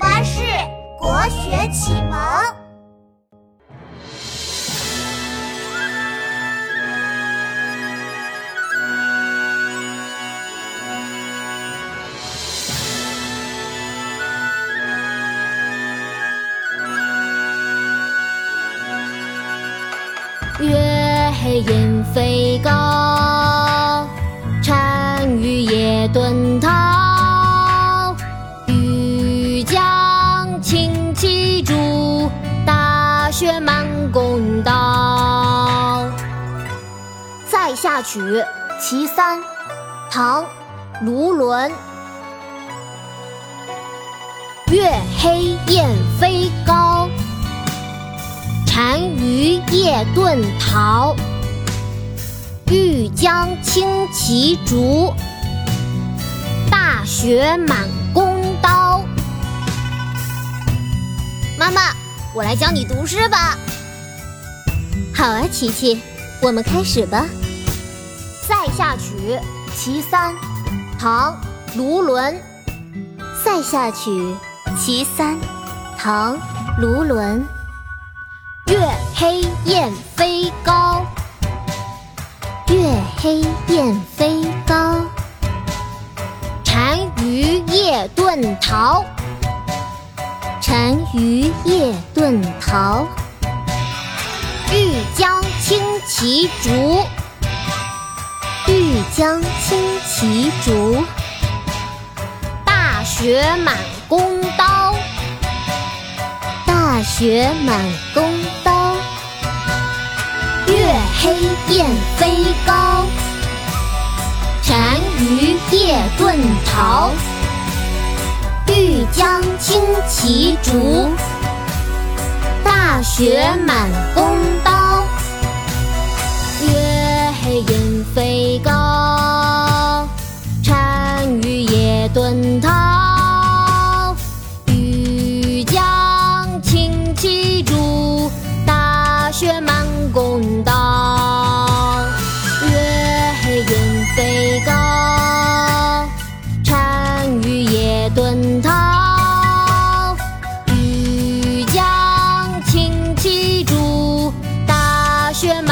巴士国学启蒙。月黑雁飞高，雪满弓刀。《塞下曲·其三》唐·卢纶。月黑雁飞高。单于夜遁逃，欲将轻骑逐，大雪满弓刀。妈妈，我来教你读诗吧。好啊，琪琪，我们开始吧。《塞下曲·其三》唐·卢纶。《塞下曲·其三》唐·卢纶。月黑雁飞高，月黑雁飞高。单于夜遁逃，单于夜遁逃。欲将轻骑逐，欲将轻骑逐。大雪满弓刀。大雪满弓刀，月黑雁飞高，单于夜遁逃。欲将轻骑逐大雪满弓刀月黑雁飞高单于夜遁逃。欲将轻骑逐大雪满弓刀学。